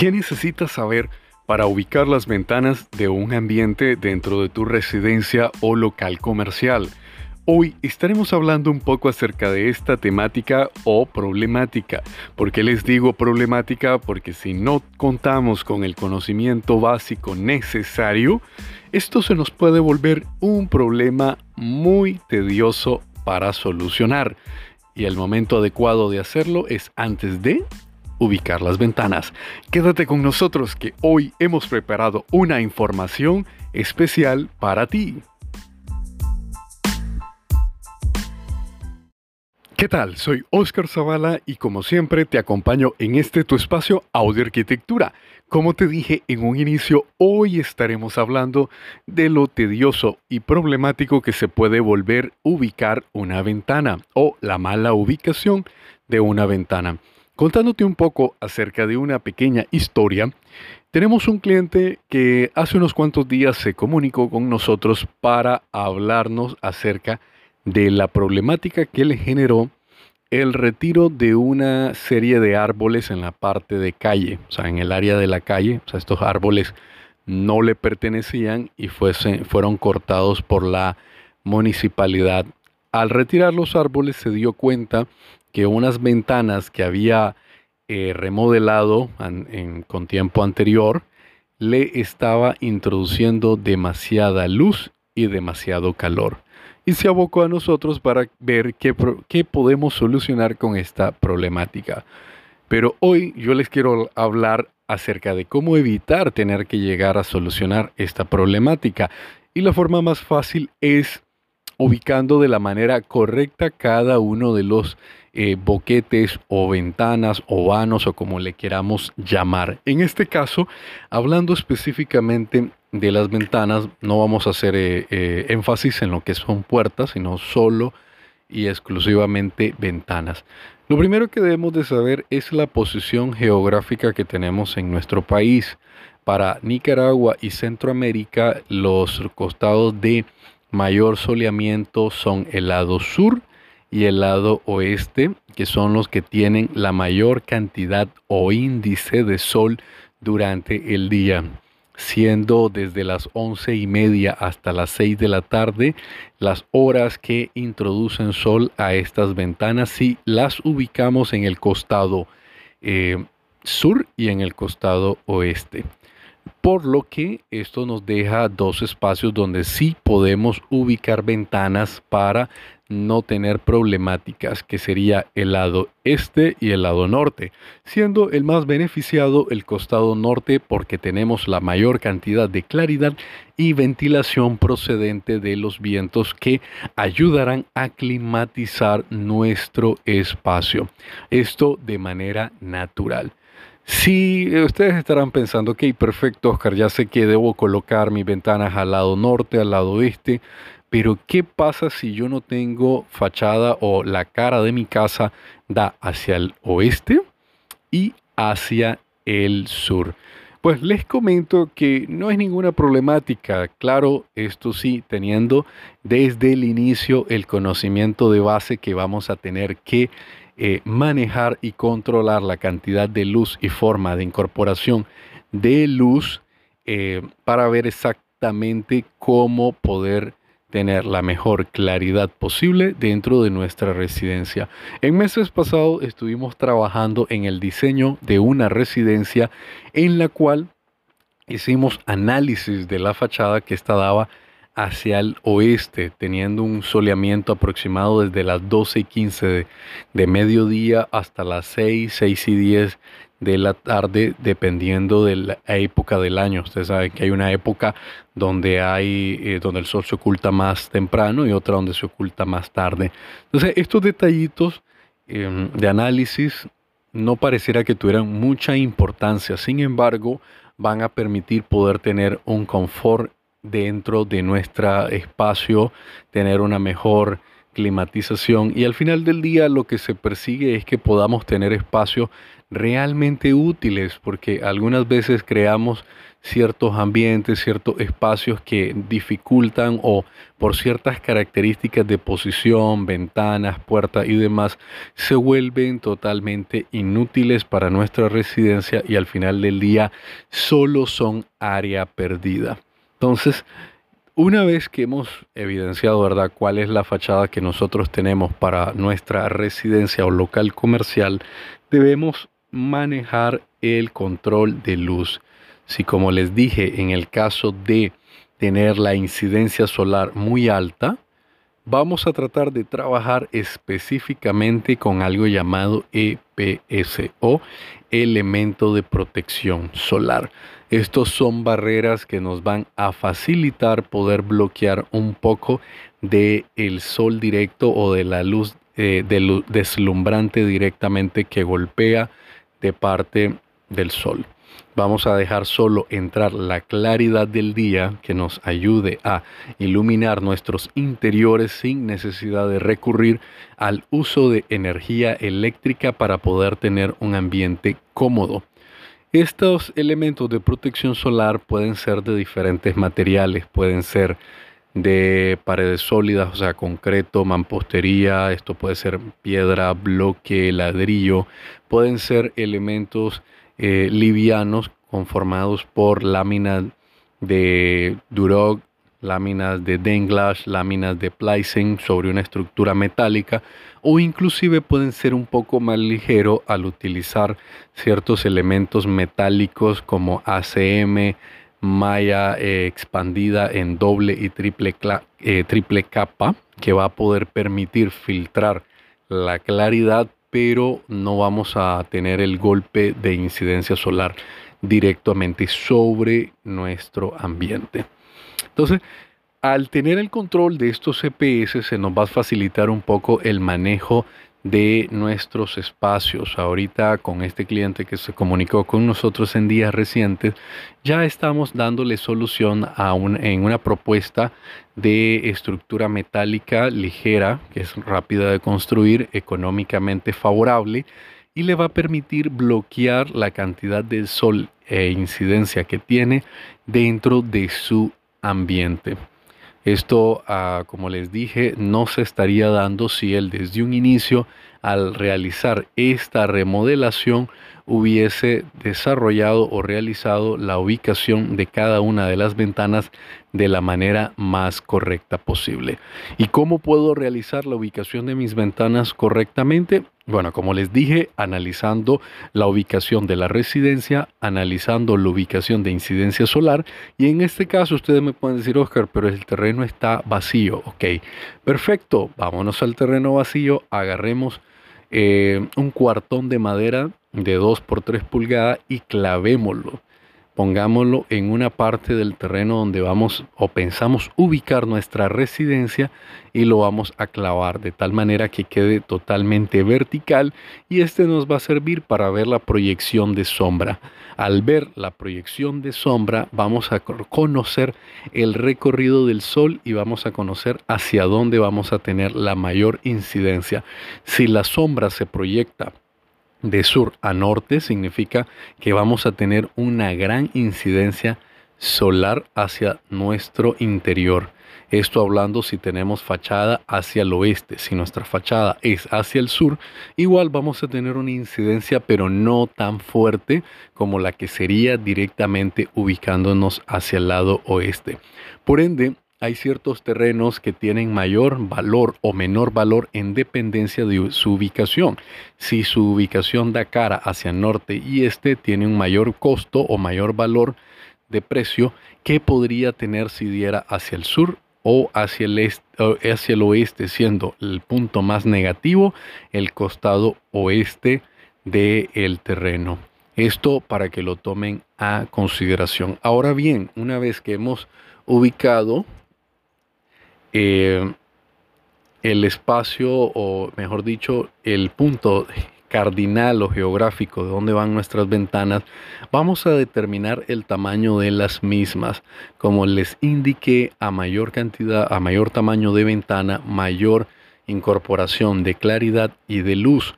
¿Qué necesitas saber para ubicar las ventanas de un ambiente dentro de tu residencia o local comercial? Hoy estaremos hablando un poco acerca de esta temática o problemática. ¿Por qué les digo problemática? Porque si no contamos con el conocimiento básico necesario, esto se nos puede volver un problema muy tedioso para solucionar. Y el momento adecuado de hacerlo es antes de ubicar las ventanas. Quédate con nosotros que hoy hemos preparado una información especial para ti. ¿Qué tal? Soy Oscar Zavala y como siempre te acompaño en este tu espacio Audio Arquitectura. Como te dije en un inicio, hoy estaremos hablando de lo tedioso y problemático que se puede volver ubicar una ventana o la mala ubicación de una ventana. Contándote un poco acerca de una pequeña historia, tenemos un cliente que hace unos cuantos días se comunicó con nosotros para hablarnos acerca de la problemática que le generó el retiro de una serie de árboles en la parte de calle, o sea, en el área de la calle. O sea, estos árboles no le pertenecían y fueron cortados por la municipalidad. Al retirar los árboles se dio cuenta que unas ventanas que había eh, remodelado con tiempo anterior le estaba introduciendo demasiada luz y demasiado calor. Y se abocó a nosotros para ver qué, qué podemos solucionar con esta problemática. Pero hoy yo les quiero hablar acerca de cómo evitar tener que llegar a solucionar esta problemática. Y la forma más fácil es ubicando de la manera correcta cada uno de los eh, boquetes o ventanas o vanos o como le queramos llamar. En este caso, hablando específicamente de las ventanas, no vamos a hacer eh, eh, énfasis en lo que son puertas, sino solo y exclusivamente ventanas. Lo primero que debemos de saber es la posición geográfica que tenemos en nuestro país. Para Nicaragua y Centroamérica, los costados de mayor soleamiento son el lado sur y el lado oeste, que son los que tienen la mayor cantidad o índice de sol durante el día, siendo desde las once y media hasta las 6 de la tarde las horas que introducen sol a estas ventanas si las ubicamos en el costado eh, sur y en el costado oeste. Por lo que esto nos deja dos espacios donde sí podemos ubicar ventanas para no tener problemáticas, que sería el lado este y el lado norte, siendo el más beneficiado el costado norte porque tenemos la mayor cantidad de claridad y ventilación procedente de los vientos que ayudarán a climatizar nuestro espacio. Esto de manera natural. Si ustedes estarán pensando, ok, perfecto, Oscar, ya sé que debo colocar mis ventanas al lado norte, al lado este, pero ¿qué pasa si yo no tengo fachada o la cara de mi casa da hacia el oeste y hacia el sur? Pues les comento que no es ninguna problemática, claro, esto sí, teniendo desde el inicio el conocimiento de base que vamos a tener que eh, manejar y controlar la cantidad de luz y forma de incorporación de luz eh, para ver exactamente cómo poder tener la mejor claridad posible dentro de nuestra residencia. En meses pasados estuvimos trabajando en el diseño de una residencia en la cual hicimos análisis de la fachada que esta daba hacia el oeste, teniendo un soleamiento aproximado desde las 12 y 15 de, mediodía hasta las 6, 6 y 10 de la tarde, dependiendo de la época del año. Ustedes saben que hay una época donde hay, eh, donde el sol se oculta más temprano y otra donde se oculta más tarde. Entonces, estos detallitos em, de análisis no pareciera que tuvieran mucha importancia. Sin embargo, van a permitir poder tener un confort dentro de nuestro espacio, tener una mejor climatización y al final del día lo que se persigue es que podamos tener espacios realmente útiles porque algunas veces creamos ciertos ambientes, ciertos espacios que dificultan o por ciertas características de posición, ventanas, puertas y demás, se vuelven totalmente inútiles para nuestra residencia y al final del día solo son área perdida. Entonces, una vez que hemos evidenciado, ¿verdad?, cuál es la fachada que nosotros tenemos para nuestra residencia o local comercial, debemos manejar el control de luz. Si como les dije, en el caso de tener la incidencia solar muy alta, vamos a tratar de trabajar específicamente con algo llamado EPS o elemento de protección solar. Estos son barreras que nos van a facilitar poder bloquear un poco de el sol directo o de la luz eh, deslumbrante directamente que golpea de parte del sol. Vamos a dejar solo entrar la claridad del día que nos ayude a iluminar nuestros interiores sin necesidad de recurrir al uso de energía eléctrica para poder tener un ambiente cómodo. Estos elementos de protección solar pueden ser de diferentes materiales, pueden ser de paredes sólidas, o sea, concreto, mampostería, esto puede ser piedra, bloque, ladrillo, pueden ser elementos eh, livianos conformados por láminas de Duroc, láminas de Denglash, láminas de Pleisen sobre una estructura metálica o inclusive pueden ser un poco más ligero al utilizar ciertos elementos metálicos como ACM, malla eh, expandida en doble y triple, eh, triple capa que va a poder permitir filtrar la claridad pero no vamos a tener el golpe de incidencia solar directamente sobre nuestro ambiente. Entonces, al tener el control de estos CPS se nos va a facilitar un poco el manejo de nuestros espacios. Ahorita con este cliente que se comunicó con nosotros en días recientes, ya estamos dándole solución en una propuesta de estructura metálica ligera, que es rápida de construir, económicamente favorable y le va a permitir bloquear la cantidad de sol e incidencia que tiene dentro de su ambiente. Esto, ah, como les dije, no se estaría dando si él desde un inicio, al realizar esta remodelación, hubiese desarrollado o realizado la ubicación de cada una de las ventanas de la manera más correcta posible. ¿Y cómo puedo realizar la ubicación de mis ventanas correctamente? Bueno, como les dije, analizando la ubicación de la residencia, analizando la ubicación de incidencia solar y en este caso ustedes me pueden decir, Oscar, pero el terreno está vacío. Ok, perfecto, vámonos al terreno vacío, agarremos eh, un cuartón de madera de 2 por 3 pulgadas y clavémoslo pongámoslo en una parte del terreno donde vamos o pensamos ubicar nuestra residencia y lo vamos a clavar de tal manera que quede totalmente vertical y este nos va a servir para ver la proyección de sombra. Al ver la proyección de sombra vamos a conocer el recorrido del sol y vamos a conocer hacia dónde vamos a tener la mayor incidencia. Si la sombra se proyecta de sur a norte significa que vamos a tener una gran incidencia solar hacia nuestro interior. Esto hablando si tenemos fachada hacia el oeste. Si nuestra fachada es hacia el sur, igual vamos a tener una incidencia, pero no tan fuerte como la que sería directamente ubicándonos hacia el lado oeste. Por ende, hay ciertos terrenos que tienen mayor valor o menor valor en dependencia de su ubicación. Si su ubicación da cara hacia norte y este, tiene un mayor costo o mayor valor de precio que podría tener si diera hacia el sur o hacia el, hacia el oeste, siendo el punto más negativo el costado oeste del terreno. Esto para que lo tomen a consideración. Ahora bien, una vez que hemos ubicado eh, el espacio, o mejor dicho, el punto cardinal o geográfico de dónde van nuestras ventanas, vamos a determinar el tamaño de las mismas. Como les indiqué, a mayor cantidad, a mayor tamaño de ventana, mayor incorporación de claridad y de luz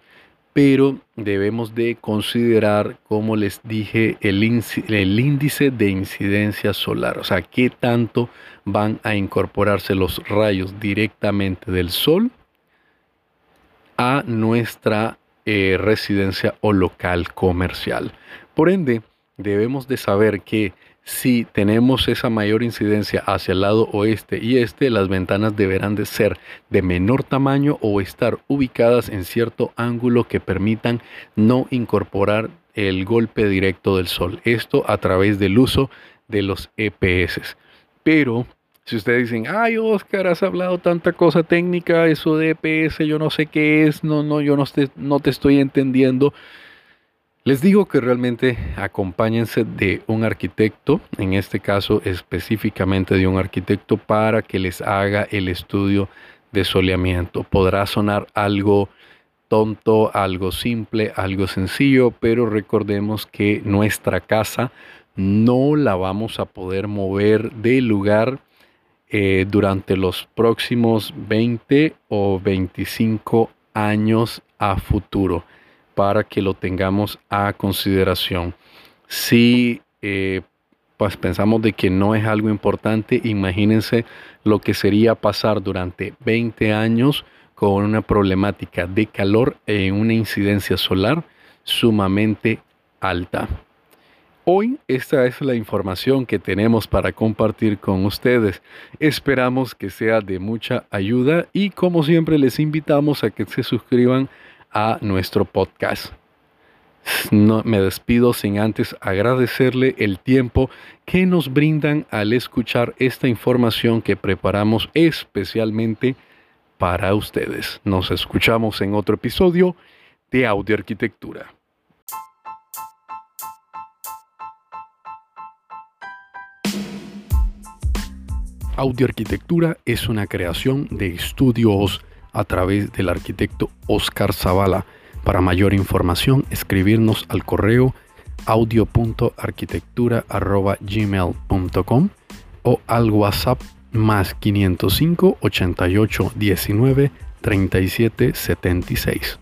pero debemos de considerar, como les dije, el, índice de incidencia solar, o sea, qué tanto van a incorporarse los rayos directamente del sol a nuestra eh, residencia o local comercial. Por ende, debemos de saber que si tenemos esa mayor incidencia hacia el lado oeste y este, las ventanas deberán de ser de menor tamaño o estar ubicadas en cierto ángulo que permitan no incorporar el golpe directo del sol. Esto a través del uso de los EPS. Pero si ustedes dicen, ay Oscar, has hablado tanta cosa técnica, eso de EPS, yo no sé qué es, no, no, yo no, no te estoy entendiendo. Les digo que realmente acompáñense de un arquitecto, en este caso específicamente de un arquitecto para que les haga el estudio de soleamiento. Podrá sonar algo tonto, algo simple, algo sencillo, pero recordemos que nuestra casa no la vamos a poder mover de lugar eh, durante los próximos 20 o 25 años a futuro para que lo tengamos a consideración. Si eh, pues pensamos de que no es algo importante, imagínense lo que sería pasar durante 20 años con una problemática de calor en una incidencia solar sumamente alta. Hoy esta es la información que tenemos para compartir con ustedes. Esperamos que sea de mucha ayuda y como siempre les invitamos a que se suscriban a nuestro podcast. No, me despido sin antes agradecerle el tiempo que nos brindan al escuchar esta información que preparamos especialmente para ustedes. Nos escuchamos en otro episodio de Audio Arquitectura. Audio Arquitectura es una creación de estudios a través del arquitecto Oscar Zavala. Para mayor información, escribirnos al correo audio.arquitectura.gmail.com o al WhatsApp más 505 88 19 37 76.